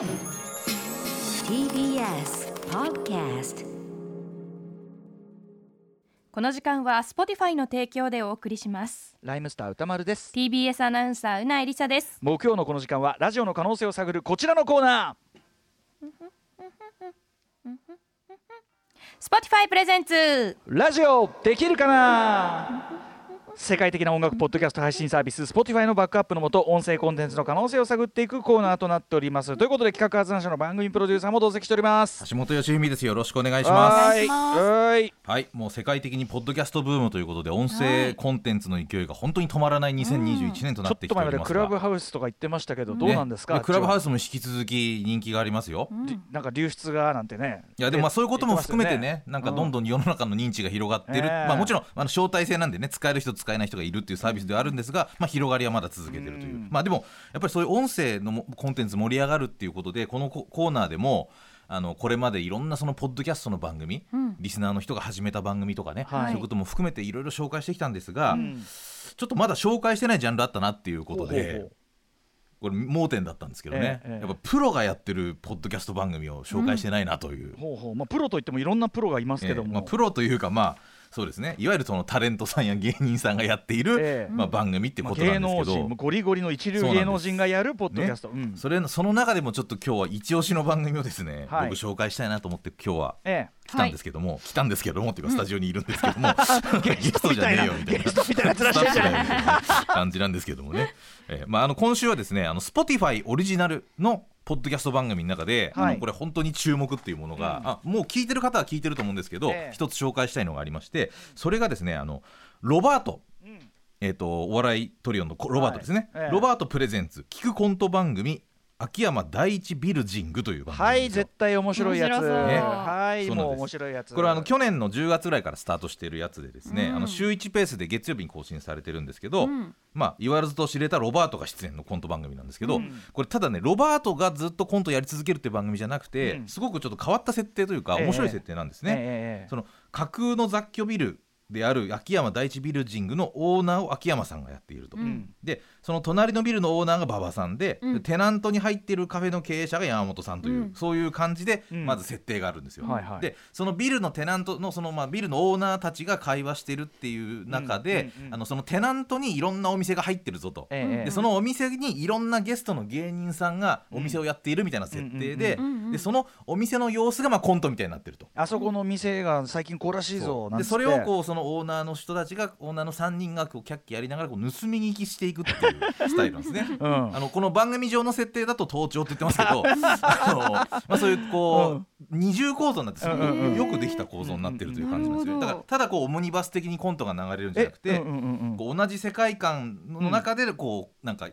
TBS Podcast この時間は Spotify の提供でお送りします。ライムスター歌丸です。TBS アナウンサーうなえりさです。木曜のこの時間はラジオの可能性を探るこちらのコーナ Spotify プレゼンツ。ーラジオできるかな？世界的な音楽ポッドキャスト配信サービス Spotify のバックアップのもと音声コンテンツの可能性を探っていくコーナーとなっております。ということで企画発案者の番組プロデューサーも同席しております。橋本義文ですよ。ろしくお願いします。はーいはーい。はい。もう世界的にポッドキャストブームということで音声コンテンツの勢いが本当に止まらない2021年となちょってきておっと前までクりますがラブハウスとか言ってましたけどどうなんですか、ね。クラブハウススも引き続き人気がありますよ、なんか流出がなんてね。いやでもまあそういうことも含めてね言ってなんかどんどん世の中の認知が広がってる、ええまあ、もちろんあの招待制なんでね使える人使えない人がいるっていうサービスではあるんですが、まあ、広がりはまだ続けてるという、うん。まあでもやっぱりそういう音声のもコンテンツ盛り上がるっていうことでこのココーナーでもあのこれまでいろんなそのポッドキャストの番組、リスナーの人が始めた番組とかね、はい。そういうことも含めていろいろ紹介してきたんですが、うん。ちょっとまだ紹介してないジャンルあったなっていうことで。これ盲点だったんですけどね、ええええ。やっぱプロがやってるポッドキャスト番組を紹介してないなという、ほうほう。まあプロといってもいろんなプロがいますけども、ええ。まあ、プロというかまあそうですね。いわゆるそのタレントさんや芸人さんがやっている、ええ。まあ、番組ってまあことなんですけど、人もゴリゴリの一流芸能人がやるポッドキャスト、うん。それのその中でもちょっと今日は一押しの番組をですね、はい。僕紹介したいなと思って今日はえ来たんですけども、来たんですけどもっていうかスタジオにいるんですけども、ゲストじゃねえよみたいな。ゲストみたいなやつらしい。じゃないスタッフだよみたいな感じなんですけどもね、えーまあ、あの今週はですねあの Spotify オリジナルのポッドキャスト番組の中で、はい。あのこれ本当に注目っていうものが、あもう聞いてる方は聞いてると思うんですけど、ええ。一つ紹介したいのがありましてそれがですねあのロバート。えー、とお笑いトリオのロバートですね、はい。ええ。ロバートプレゼンツ聞くコント番組秋山第一ビルジングという番組はい絶対面白いやつ、ね。はいもう面白いやつ。これはあの去年の10月ぐらいからスタートしているやつでですね、うん。あの週1ペースで月曜日に更新されてるんですけど、うん。まあ、言わずと知れたロバートが出演のコント番組なんですけど、うん。これただねロバートがずっとコントやり続けるって番組じゃなくて、うん。すごくちょっと変わった設定というかええ。面白い設定なんですね。ええその架空の雑居ビルである秋山第一ビルジングのオーナーを秋山さんがやっていると。うんうん。でその隣のビルのオーナーが馬場さんで,で、うん。テナントに入っているカフェの経営者が山本さんという、うん。そういう感じでうん。まず設定があるんですよ。はいはい。でそのビルのテナントのそのまあビルのオーナーたちが会話してるっていう中で、うんうんうんあのそのテナントにいろんなお店が入ってるぞと。ええ。でそのお店にいろんなゲストの芸人さんがお店をやっているみたいな設定でうんうんうんうん。でそのお店の様子がまあコントみたいになってると。あそこの店が最近こうらしいぞなんて。でそれをこうそのオーナーの人たちがオーナーの3人がこうキャッキャやりながらこう盗み聞きしていくっていうスタイルなんですね。うん。あのこの番組上の設定だと盗聴って言ってますけど あの、まあ、そういうこう、二重構造になってすよくできた構造になってるという感じなんですよ、うんだからただこうオムニバス的にコントが流れるんじゃなくて、うんうんうんうん。こう同じ世界観の中でこうなんか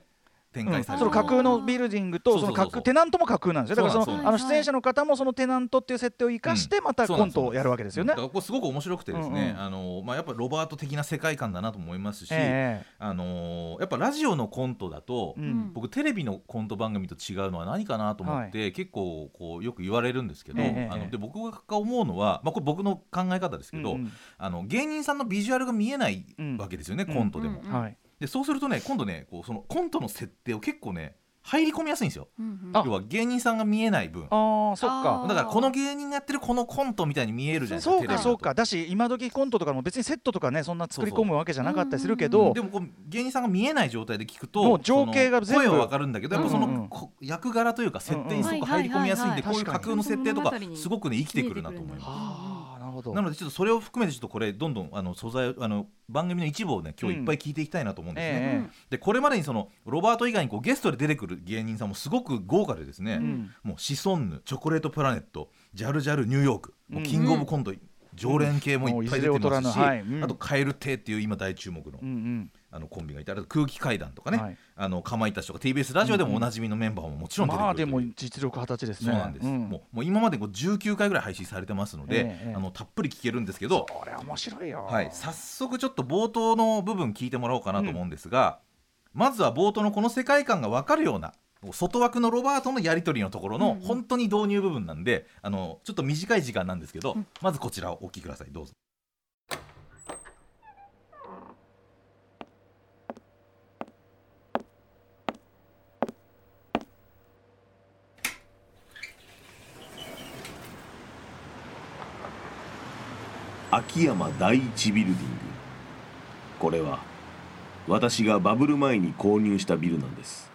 展開される、その架空のビルディングとその架空テナントも架空なんですよ。だからそのあの出演者の方もそのテナントっていう設定を生かしてまたコントをやるわけですよね。だからこれすごく面白くてですね、うんうん。あのまあ、やっぱロバート的な世界観だなと思いますし、えあのやっぱラジオのコントだと、えうん。僕テレビのコント番組と違うのは何かなと思って、結構こうよく言われるんですけど、ええあので僕が思うのは、まあ、これ僕の考え方ですけど、うんあの芸人さんのビジュアルが見えないうんわけですよね、うんコントでも。うん。はいでそうするとね今度ねこうそのコントの設定を結構ね入り込みやすいんですよ。うんあ。要は芸人さんが見えない分。ああそっあかー。だからこの芸人がやってるこのコントみたいに見えるじゃないですかそうかそうか。だし今時コントとかも別にセットとかねそんな作り込むわけじゃなかったりするけど。でもこう芸人さんが見えない状態で聞くともう情景が全部。声はわかるんだけどやっぱその、うんうん役柄というか設定にすごく入り込みやすいんでこういう架空の設定とかすごくね生きてくるなと思います。ほど。なのでちょっとそれを含めてちょっとこれどんどんあの素材あの番組の一部をね今日いっぱい聞いていきたいなと思うんですね。えでこれまでにそのロバート以外にこうゲストで出てくる芸人さんもすごく豪華でですね、ん。もうシソンヌチョコレートプラネットジャルジャルニューヨーク、もうキングオブコント、常連系もいっぱい出てますし、あと蛙亭っていう今大注目の,、うんうん。あのコンビがいてあと空気階段とかね、はい。あのかまいたちとか TBS ラジオでもおなじみのメンバーももちろん出てくるう。まあでも実力ですね。そうなんです、ん。もうもう今までこう19回ぐらい配信されてますので、ええあのたっぷり聞けるんですけど、これ面白いよ。はい、早速ちょっと冒頭の部分聞いてもらおうかなと思うんですが、まずは冒頭のこの世界観が分かるような外枠のロバートのやり取りのところの本当に導入部分なんで、あのちょっと短い時間なんですけど、うん、まずこちらをお聞きください。どうぞ。秋山第一ビルディング。これは私がバブル前に購入したビルなんです。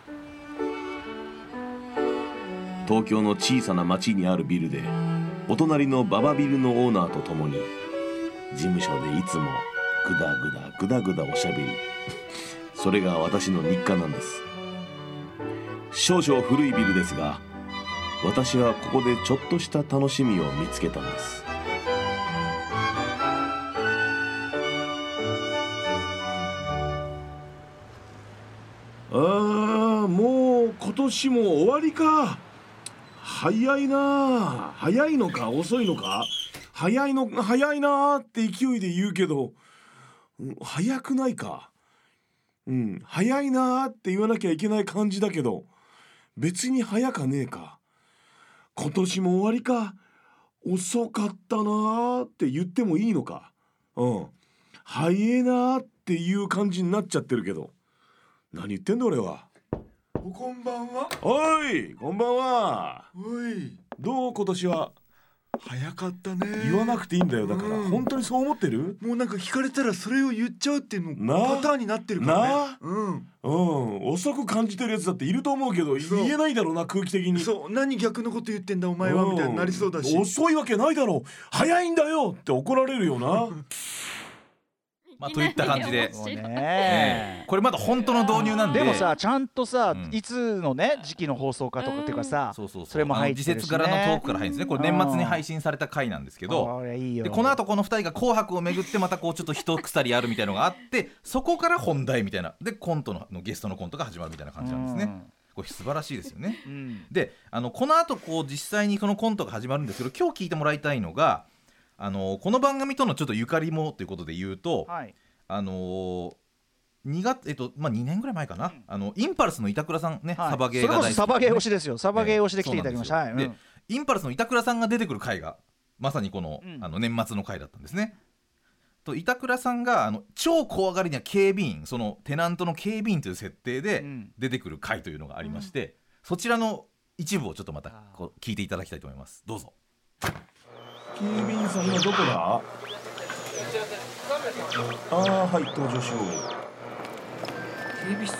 東京の小さな町にあるビルでお隣のババビルのオーナーと共に事務所でいつもグダグダグダグダおしゃべり。それが私の日課なんです。少々古いビルですが私はここでちょっとした楽しみを見つけたんです。ああもう今年も終わりか。早いな早いのか？遅いのか？早いの早いなって勢いで言うけど早くないか？うん早いなって言わなきゃいけない感じだけど別に早かねえか？今年も終わりか？遅かったなーって言ってもいいのか？うん。早えなーっていう感じになっちゃってるけど。何言ってんだ俺は。こんばんは。おいこんばんは。おい、どう今年は？早かったね。言わなくていいんだよだから、うん。本当にそう思ってる？もうなんか聞かれたらそれを言っちゃうっていうなのパターンになってるからね。なうん。うん。遅く感じてるやつだっていると思うけどそう。言えないだろうな空気的に。そう、何逆のこと言ってんだお前はみたいになりそうだし。遅いわけないだろう。早いんだよって怒られるよな まあといった感じで。ね。これまだ本当の導入なんで。でもさちゃんとさ、うん。いつのね時期の放送かとかっていうかさ、そうそうそう。それも入ってるしね。時節柄のトークから入るんですね。これ年末に配信された回なんですけど。こでこの後この2人が「紅白」をめぐってまたこうちょっと一鎖あるみたいのがあって そこから本題みたいな。でコントののゲストのコントが始まるみたいな感じなんですね。これ素晴らしいですよね。うん。であのこの後こう実際にこのコントが始まるんですけど今日聞いてもらいたいのがあのこの番組とのちょっとゆかりもということで言うと、はい。あのー2月えっとまあ2年ぐらい前かな、あのインパルスの板倉さんね、はい。サバゲーが大好き。サバゲー推しですよ。サバゲー推しで来ていただきました、はい、でうん。でインパルスの板倉さんが出てくる回がまさにこの,、うん。あの年末の回だったんですね。と板倉さんがあの超怖がりな警備員そのテナントの警備員という設定でうん。出てくる回というのがありまして、そちらの一部をちょっとまたこう聞いていただきたいと思います。どうぞ警備員さん今どこだ？ああはい登場しよう。警備室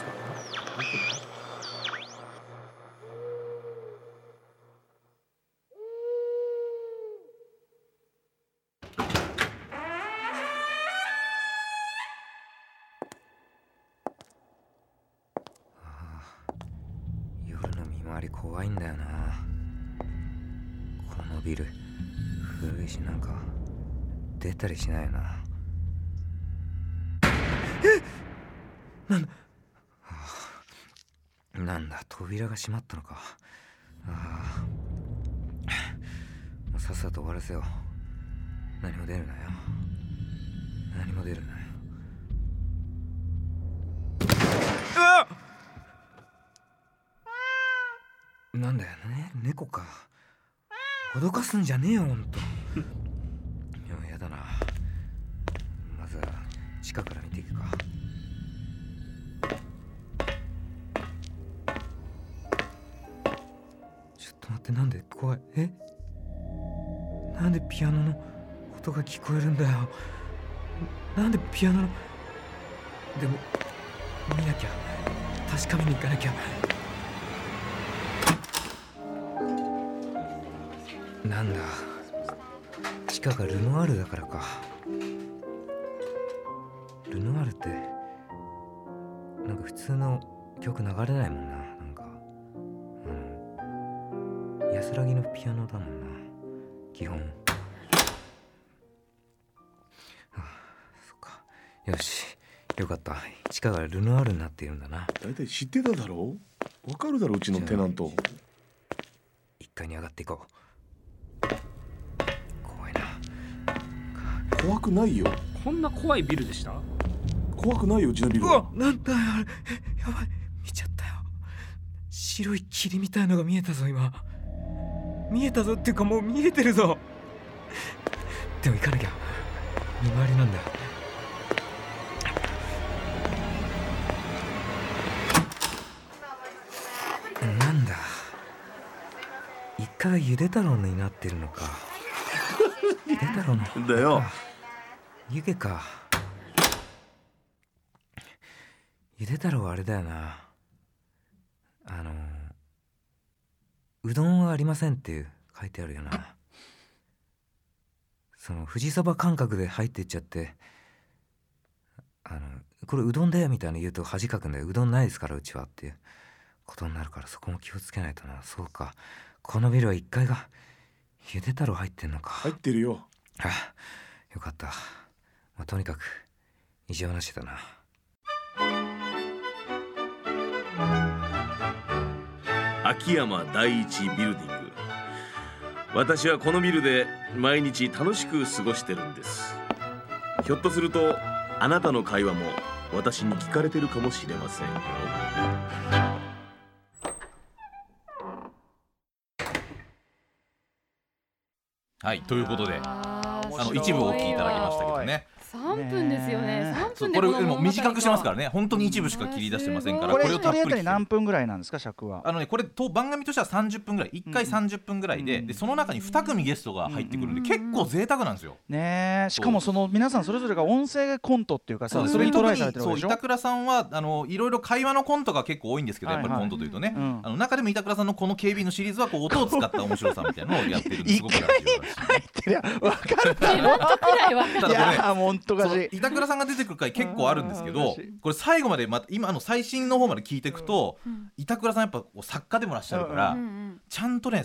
夜の見回り怖いんだよな。このビル。古いしなんか出たりしないな。えなんだ？はあなんだ？扉が閉まったのか。ああ。もうさっさと終わらせよう。何も出るなよ。何も出るなよ。なんだよ。ね猫か。脅かすんじゃねえよほんと。いややだな。まずは地下から見ていくか。ちょっと待ってなんで怖い？え？なんでピアノの音が聞こえるんだよ。なんでピアノのでも見なきゃ。確かめに行かなきゃ。なんだ。地下がルノワールだからか。ルノワールってなんか普通の曲流れないもんな。なんかうん。安らぎのピアノだもんな。基本。はあそっか。よし。よかった。地下がルノワールになっているんだな。大体知ってただろう？わかるだろう？ちのテナント。1階に上がっていこう怖くないよ。こんな怖いビルでした？怖くないようちのビルうわはなんだよあれ。えやばい。見ちゃったよ。白い霧みたいのが見えたぞ今。見えたぞっていうかもう見えてるぞ。でも行かなきゃ。見回りなんだなんだ。一回ゆで太郎になってるのか。ゆで太郎の。だよ湯気か。ゆで太郎はあれだよな。あのうどんはありませんって書いてあるよな。その富士そば感覚で入ってっちゃってあのこれうどんだよみたいな言うと恥かくんだよ。うどんないですからうちはっていうことになるからそこも気をつけないとな。そうか。このビルは1階がゆで太郎入ってんのか、入ってるよ。あよかった、まあ、とにかく異常なしだな。秋山第一ビルディング。私はこのビルで毎日楽しく過ごしてるんです。ひょっとするとあなたの会話も私に聞かれてるかもしれませんよ。はいということであの一部お聞きいただきましたけどね 있어. 3分ですよね。ね3そうこれでも短くしてますからね。本当に一部しか切り出してませんから。これこれをたっ一人当たり何分ぐらいなんですか尺は。あのねこれと番組としては30分ぐらい。1回30分ぐらいで,、うん。でその中に2組ゲストが入ってくるんで、うん。結構贅沢なんですよ。ねえ。しかもその皆さんそれぞれが音声コントっていうかさそれにトライされてるわけでしょ？そう板倉さんはあのいろいろ会話のコントが結構多いんですけど、やっぱりコントというとね、うんあの中でも板倉さんのこの警備のシリーズはこう音を使った面白さみたいなのをやってるんですごく入ってりゃ分かるちょっとくらいわかただこれ板倉さんが出てくる回 結構あるんですけどこれ最後までまた今あの最新の方まで聞いていくと、ん。板倉さんやっぱこう作家でもらっしゃるから、うんうんちゃんとね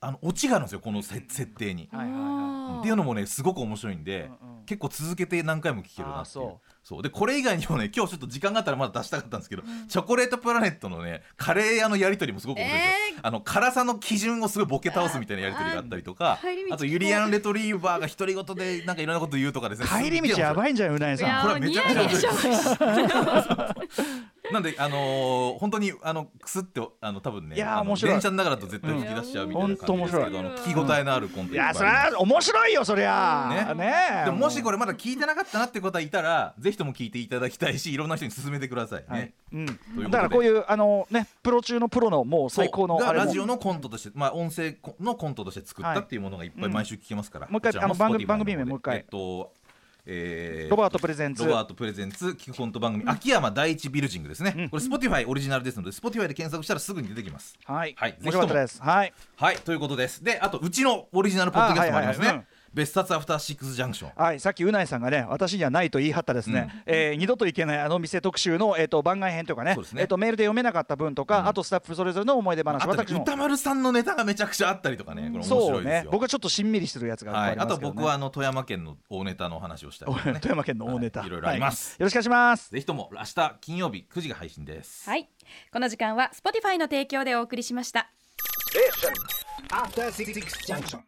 あのオチがあるんですよこのせ設定に。はいはいはっていうのもねすごく面白いんで、うんうん。結構続けて何回も聞けるなっていうそう。でこれ以外にもね今日ちょっと時間があったらまだ出したかったんですけど、チョコレートプラネットのねカレー屋のやり取りもすごく面白い。ですよ、あの辛さの基準をすごいボケ倒すみたいなやり取りがあったりとかあとユリアン・レトリーバーが独り言でなんかいろんなこと言うとかですね帰り道やいばいんじゃんうなえいやさんこれはめちゃくちゃもう似合い なんであのー本当にあのくすってあの多分ねいや面白い。電車の中だと絶対吹き出しちゃうみたいな感じですけど、うん。あの聞き応えのあるコンテンツいやそれは面白いよそりゃ。ね。ね。えでももしこれまだ聞いてなかったなって方いたらぜひとも聞いていただきたいしいろんな人に勧めてくださいね、はい。うん、うだからこういうあのねプロ中のプロのもう最高のラジオのコントとして、まあ、音声のコントとして作ったっていうものがいっぱい毎週聞けますから、うんもう一回あの番組 Spotify 番組名もう一回。えっとえーロバートプレゼンツ。ロバートプレゼンツ聞くコント番組、秋山第一ビルジングですね、うん。これ Spotify オリジナルですので Spotify で検索したらすぐに出てきます。はい、はい。面白かったです。はいはい。ということです。であとうちのオリジナルポッドキャストもありますね、あはいはいはい。うん別冊アフターシックスジャンクション。はい、さっきうないさんがね私にはないと言い張ったですね、えー二度と行けないあの店特集の、えー、と番外編とかね。ね。えー、とメールで読めなかった分とか、あとスタッフそれぞれの思い出話あとね私も歌丸さんのネタがめちゃくちゃあったりとかねこれ面そう白いですよ。ね。僕はちょっとしんみりしてるやつがいっぱいはい、あとありますけど、ね。僕はあの富山県の大ネタの話をしたりとかね富山県の大ネタ、はい。いろいろあります。はい。よろしくお願いします。ぜひとも明日金曜日9時が配信です。はい。この時間は Spotify の提供でお送りしました。After Six Junction.